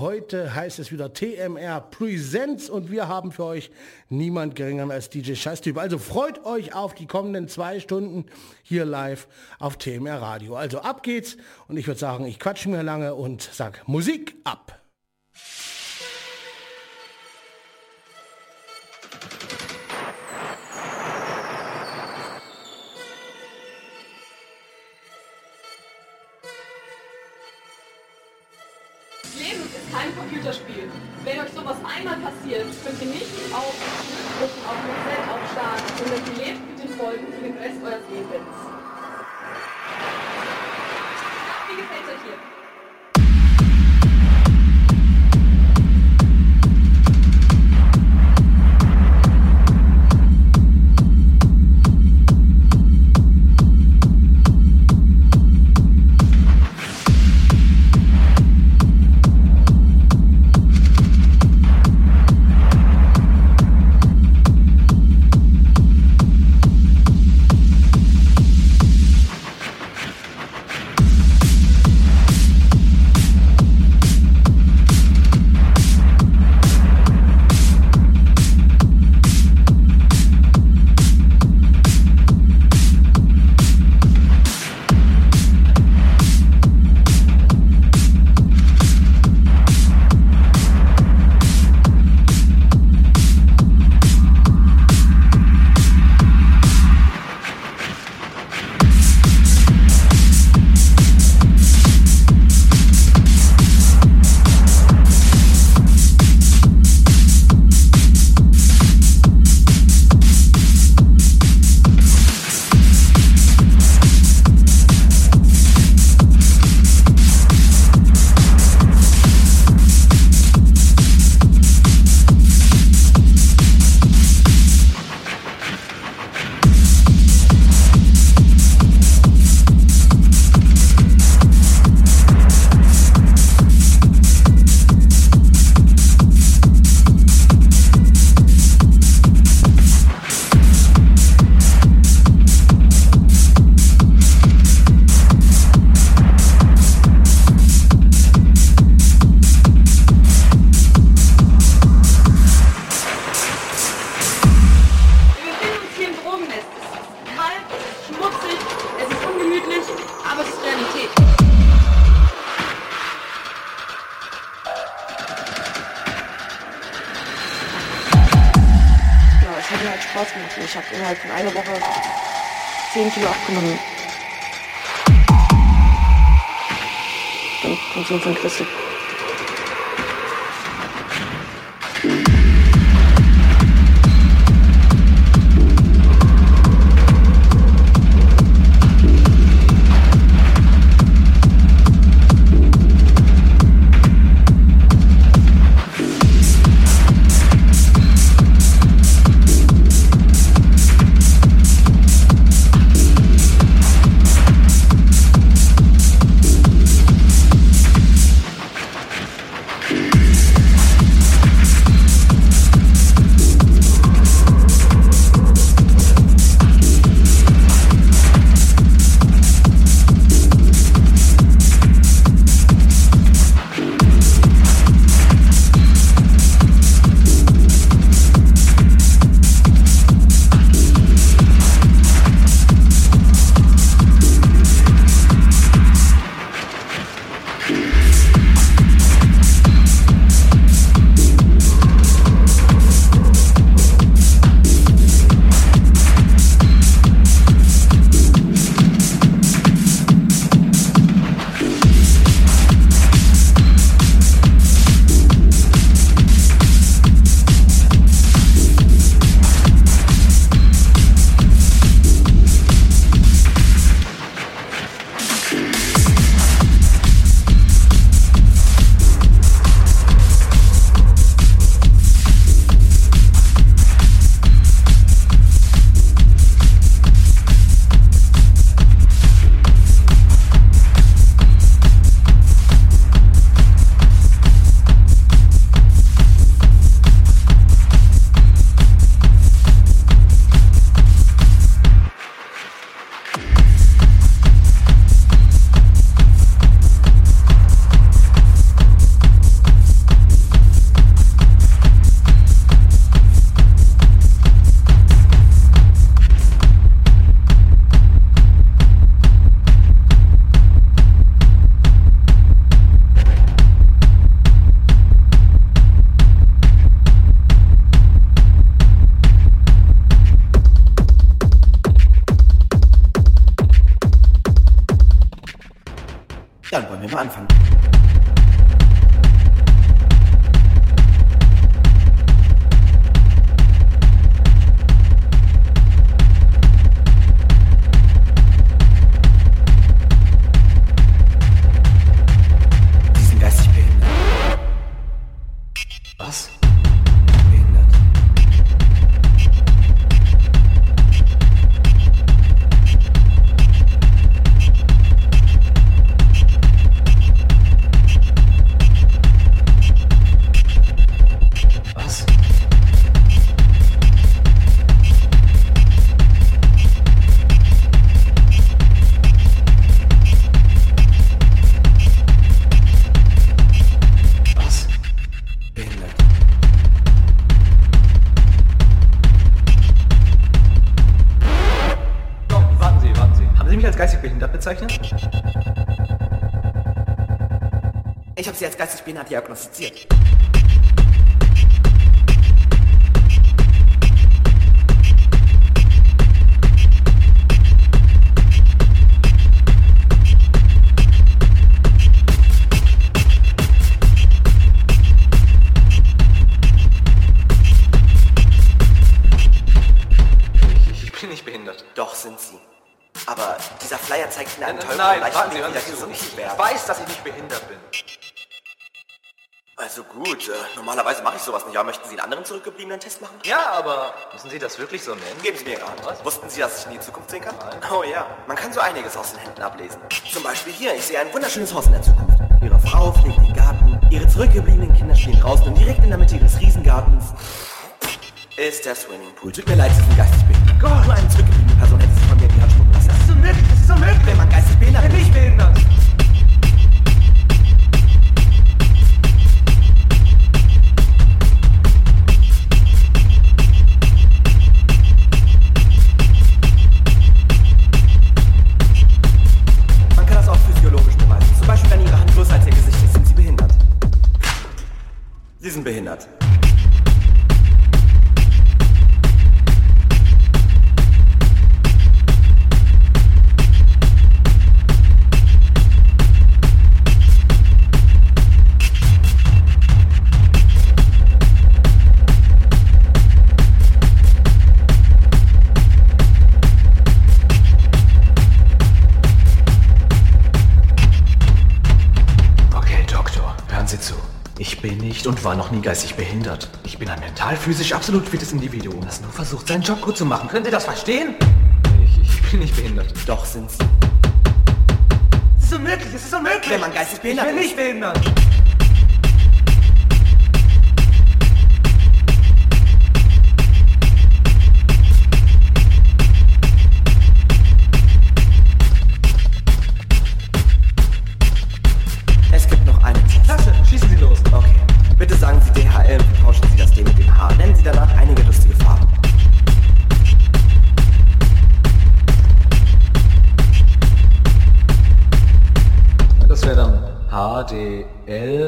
Heute heißt es wieder TMR Presents und wir haben für euch niemand geringer als DJ Scheißtyp. Also freut euch auf die kommenden zwei Stunden hier live auf TMR Radio. Also ab geht's und ich würde sagen, ich quatsche mir lange und sag Musik ab. Bezeichnet? Ich habe sie als geistig behindert diagnostiziert. Müssen Sie das wirklich so nennen? Geben Sie mir Hand. Was? Wussten Sie, dass ich in die Zukunft sehen kann? Oh ja, man kann so einiges aus den Händen ablesen. Zum Beispiel hier, ich sehe ein wunderschönes Haus in der Zukunft. Ihre Frau pflegt den Garten, ihre zurückgebliebenen Kinder spielen draußen und direkt in der Mitte ihres Riesengartens ist der Swimmingpool. Tut mir leid, Sie sind geistig behindert. Gott. Nur eine zurückgebliebene Person hätte sich von mir in die Hand spucken lassen. Das ist unmöglich, das ist unmöglich. Wenn man geistig behindert Ich bin ist. nicht behindert. Bin war noch nie geistig behindert. Ich bin ein mental-physisch absolut fittes Individuum, das nur versucht, seinen Job gut zu machen. Können Sie das verstehen? Ich, ich bin nicht behindert. Doch sind Sie. Es ist unmöglich, es ist unmöglich. Wenn man geistig ich behindert bin ist. nicht behindert.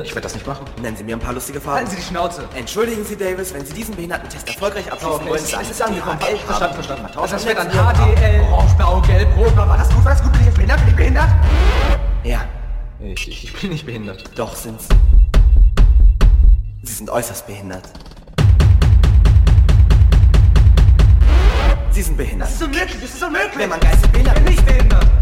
Ich werde das nicht machen. Nennen Sie mir ein paar lustige Farben. Halten Sie die Schnauze. Entschuldigen Sie, Davis, wenn Sie diesen Behindertentest erfolgreich abschließen Okay, wollen, es dann ist, es ist angekommen. Verstanden, verstanden. Vertauschen Das wäre dann HDL, Orange, Blau, Gelb, Rot, Blau. War das gut? War das gut? Bin ich jetzt behindert? Bin ich behindert? Ja, Ich, ich, ich bin nicht behindert. doch sind Sie. Sie sind äußerst behindert. Sie sind behindert. ist unmöglich, das ist unmöglich. Wenn man geistig behindert ist. nicht behindert. Sie sind äußerst behindert.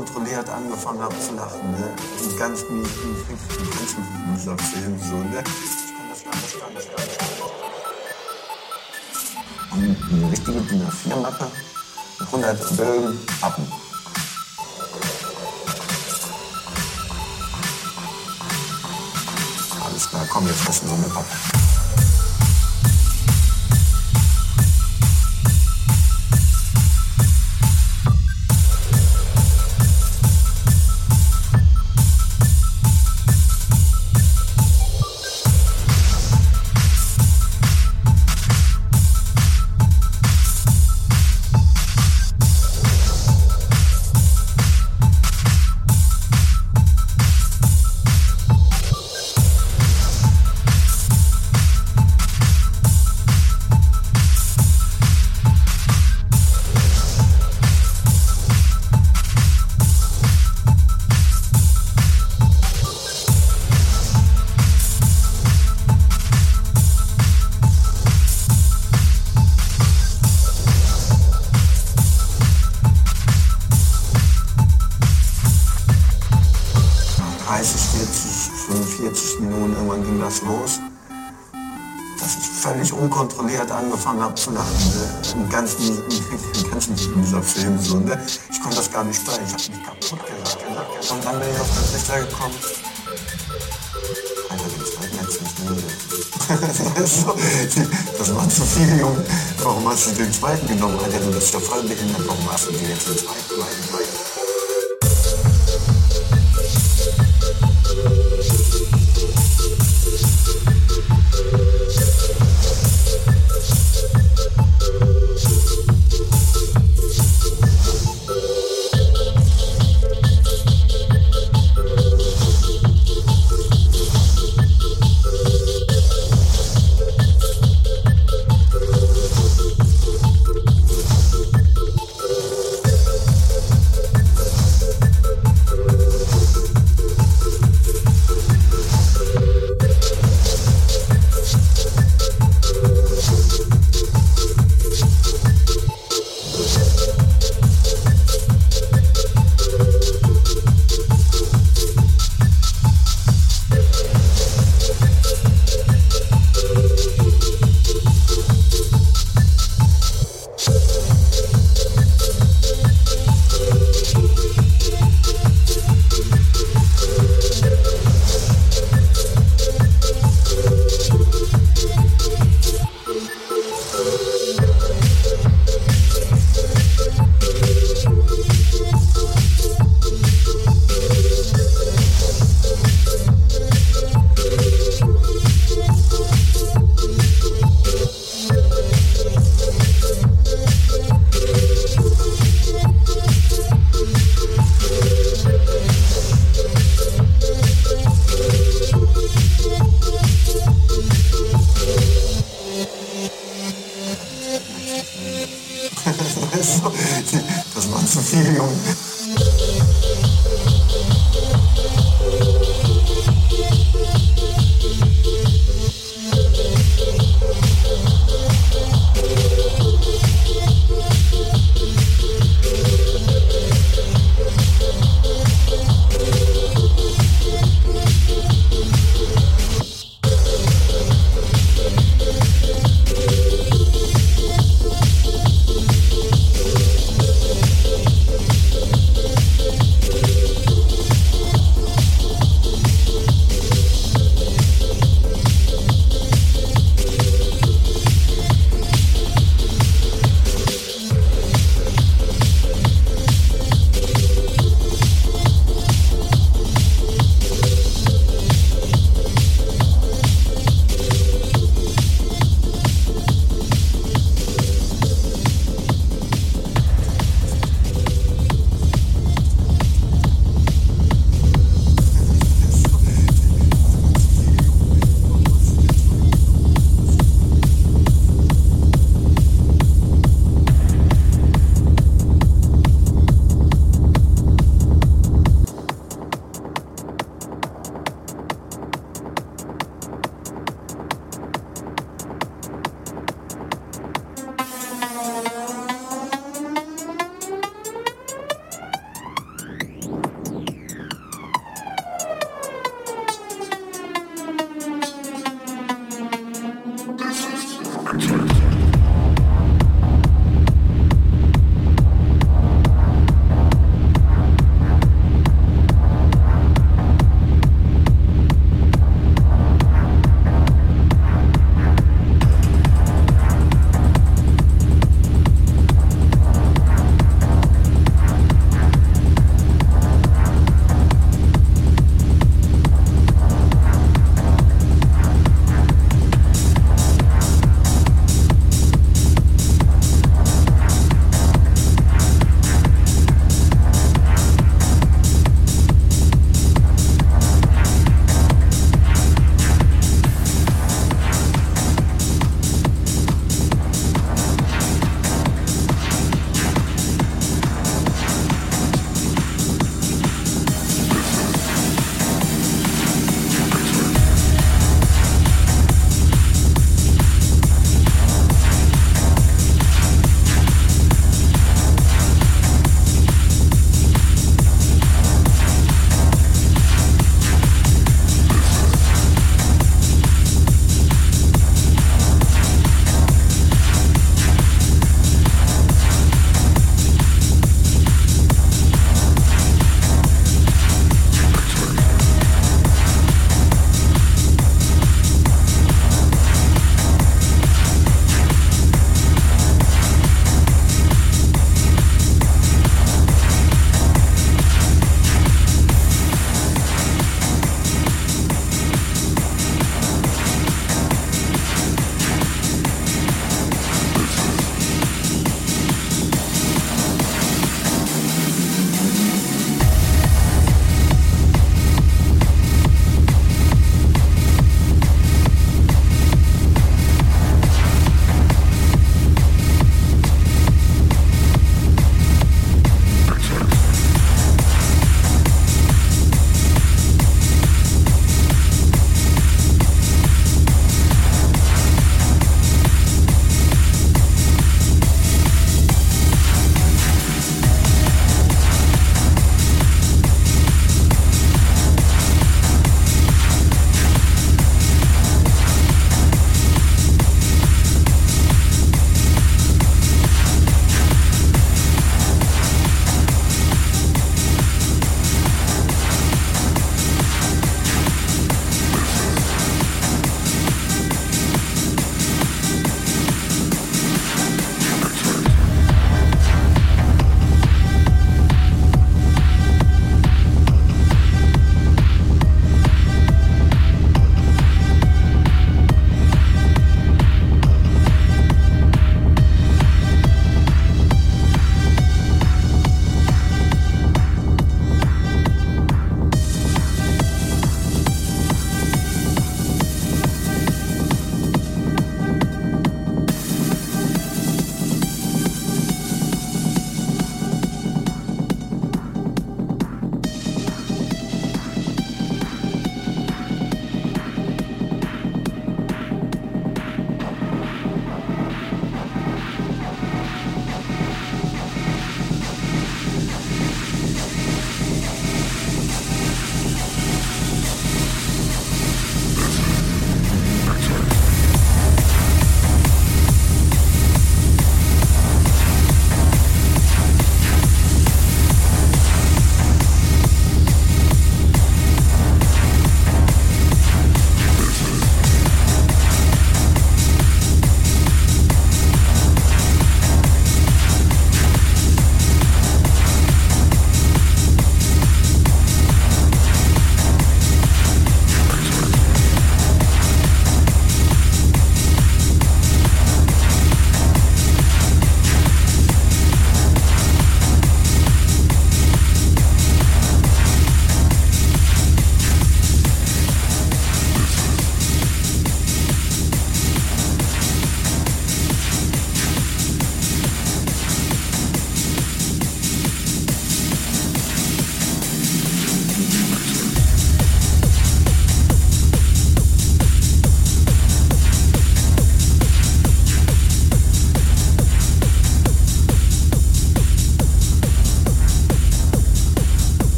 Unkontrolliert angefangen habe zu lachen. Ne? Und ganz mies, ganz mieser Film so, ne? Ich kann das gar nicht, gar. Und eine richtige DIN A4-Mappe mit 100 Bögen Pappen. Alles klar, komm, wir fressen so eine Pappe. Ne? Ich konnte das gar nicht steuern, ich habe mich kaputt gelacht. Und dann bin ich auf den Trichter gekommen. Alter, den zweiten hättest du nicht so, Das war zu viel, Junge. Warum hast du den zweiten genommen? Alter, du bist ja voll behindert. Warum hast du dir jetzt den zweiten genommen?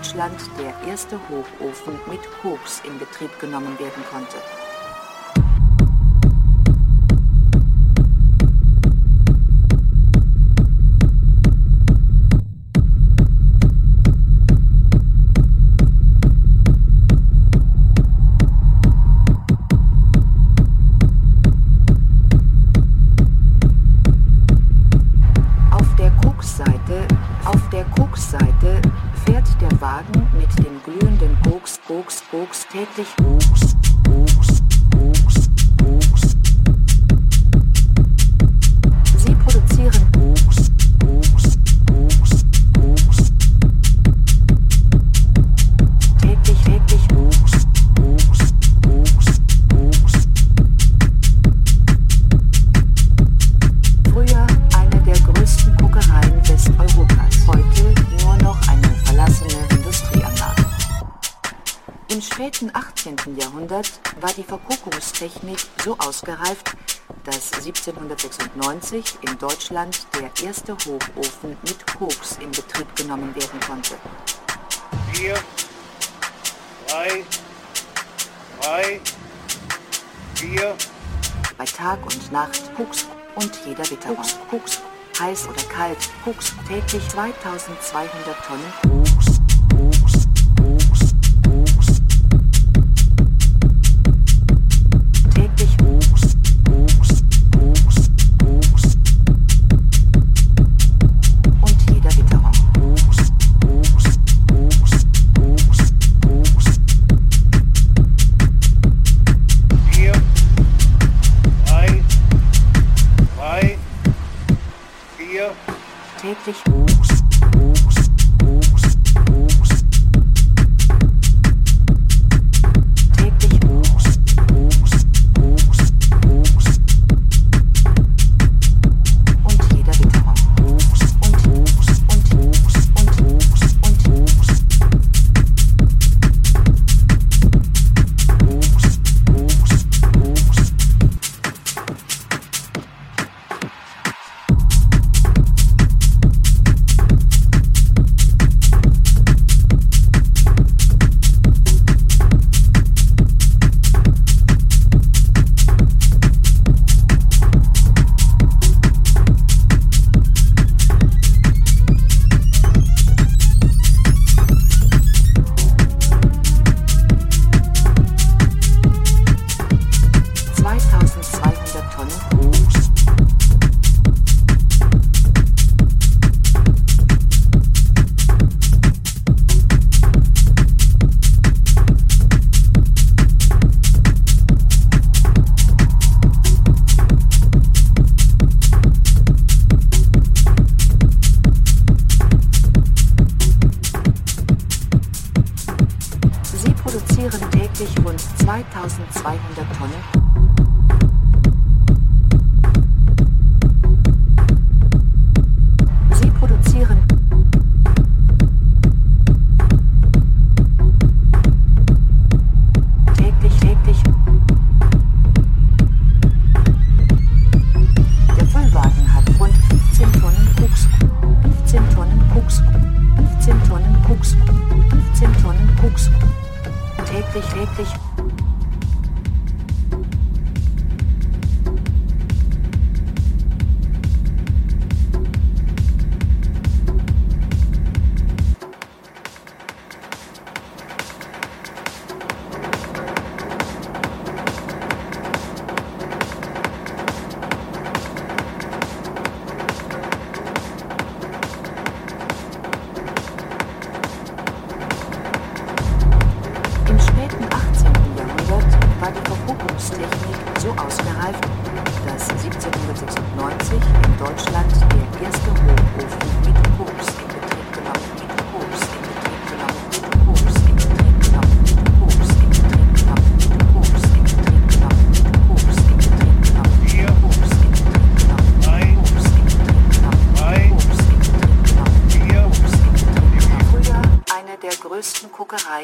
Deutschland der erste Hochofen mit Koks in Betrieb genommen werden konnte. Die Verkokungstechnik so ausgereift, dass 1796 in Deutschland der erste Hochofen mit Koks in Betrieb genommen werden konnte. Vier, drei, drei, vier. Bei Tag und Nacht Koks und jeder Witterung. Koks, Koks, heiß oder kalt, Koks täglich 2200 Tonnen Koks. sich.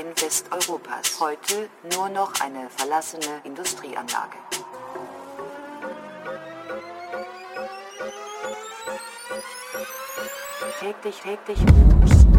Teilen Westeuropas heute nur noch eine verlassene Industrieanlage. Täglich, täglich.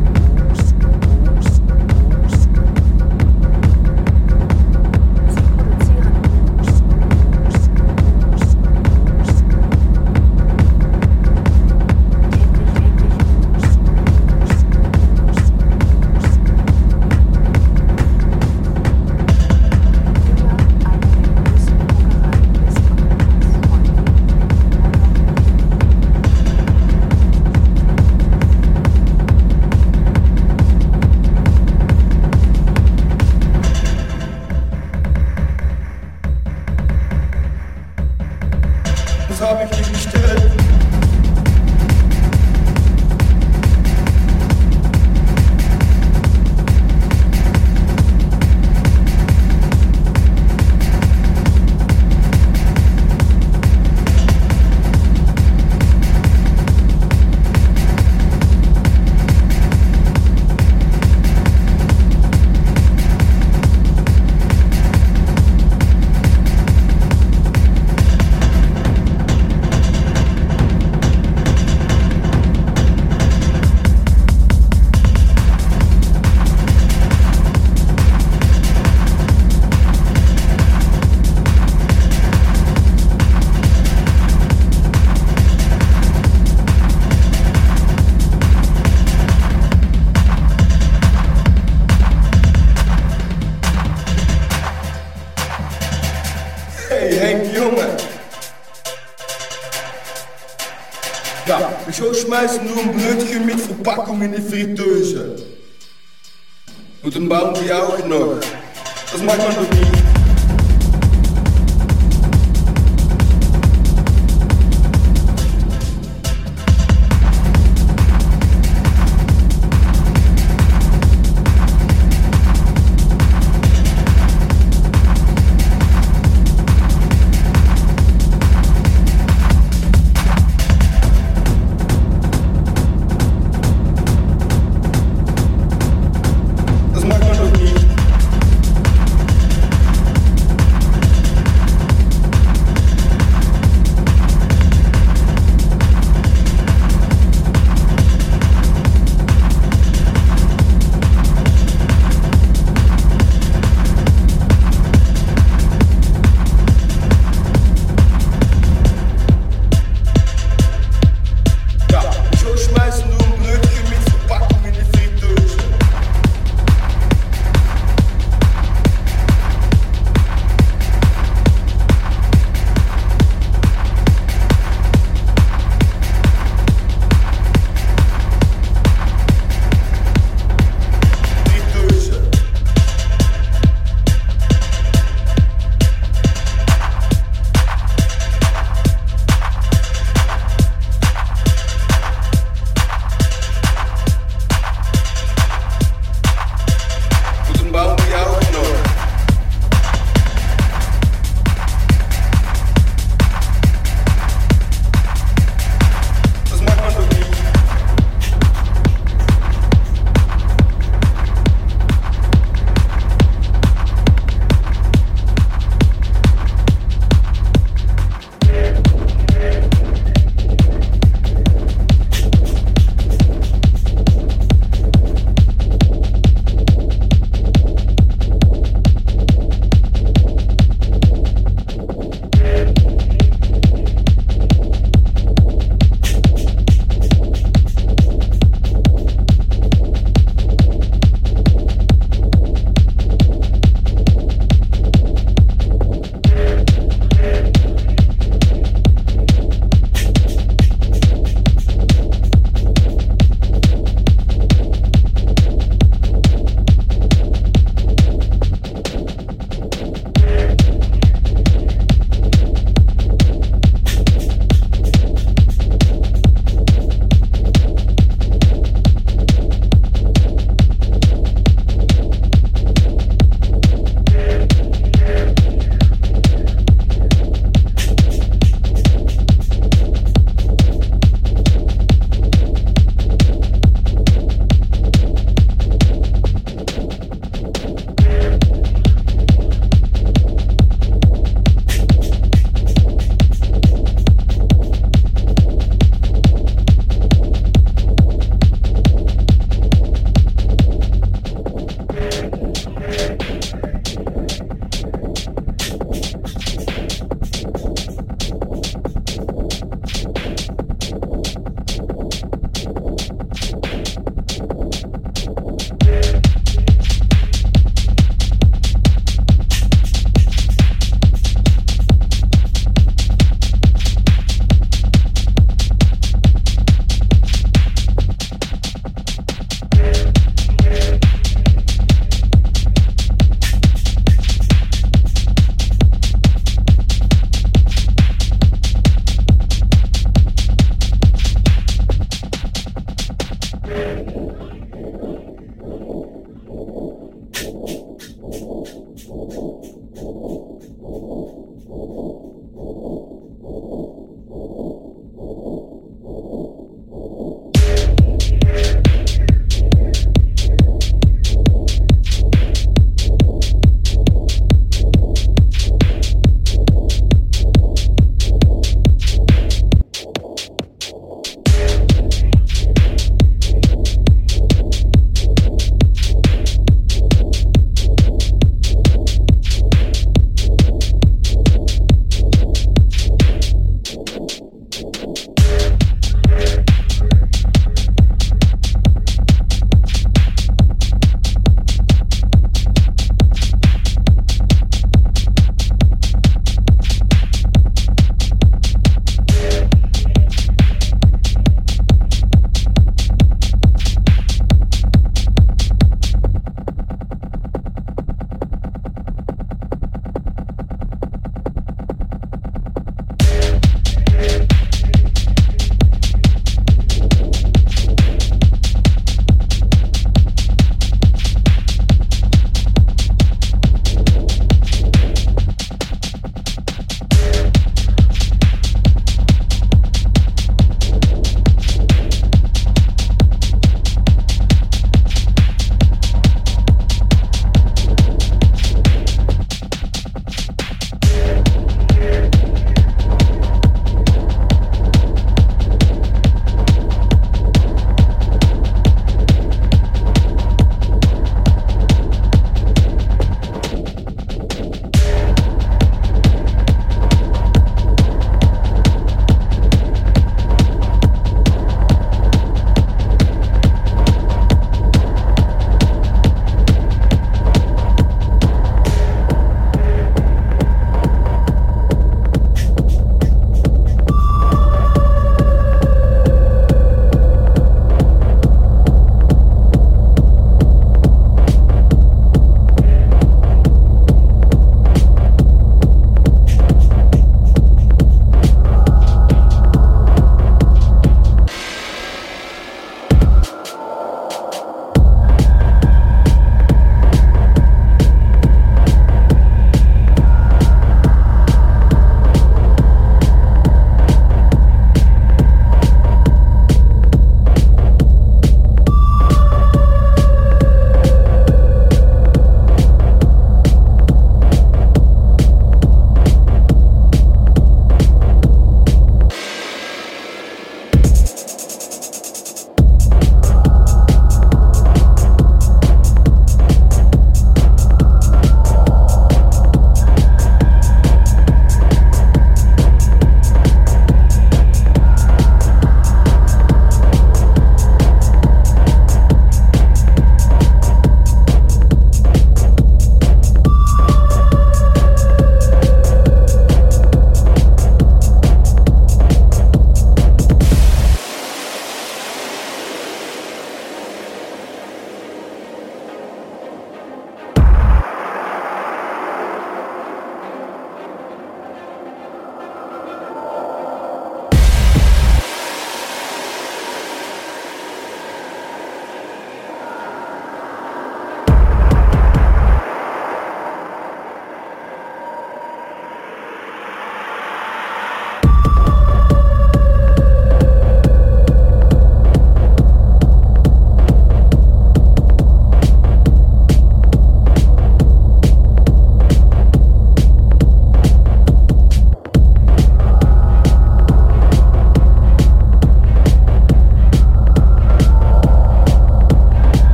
smijten door een met verpakking in de friteuze. Moet een bouw voor jou genoeg. Dat maakt me nog niet.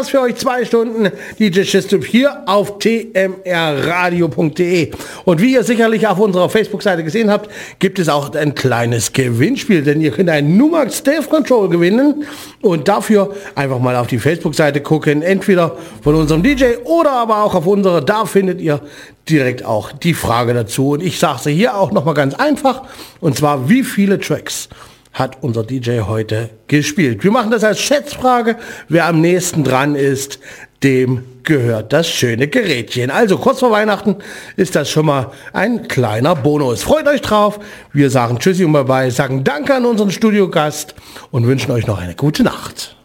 war's für euch. Zwei Stunden DJ Schistup hier auf tmrradio.de. Und wie ihr sicherlich auf unserer Facebook-Seite gesehen habt, gibt es auch ein kleines Gewinnspiel, denn ihr könnt einen Numax Stave Control gewinnen und dafür einfach mal auf die Facebook-Seite gucken, entweder von unserem DJ oder aber auch auf unsere. Da findet ihr direkt auch die Frage dazu. Und ich sage sie hier auch nochmal ganz einfach, und zwar wie viele Tracks hat unser DJ heute gespielt. Wir machen das als Schätzfrage. Wer am nächsten dran ist, dem gehört das schöne Gerätchen. Also kurz vor Weihnachten ist das schon mal ein kleiner Bonus. Freut euch drauf. Wir sagen Tschüssi und Bye-bye, sagen Danke an unseren Studiogast und wünschen euch noch eine gute Nacht.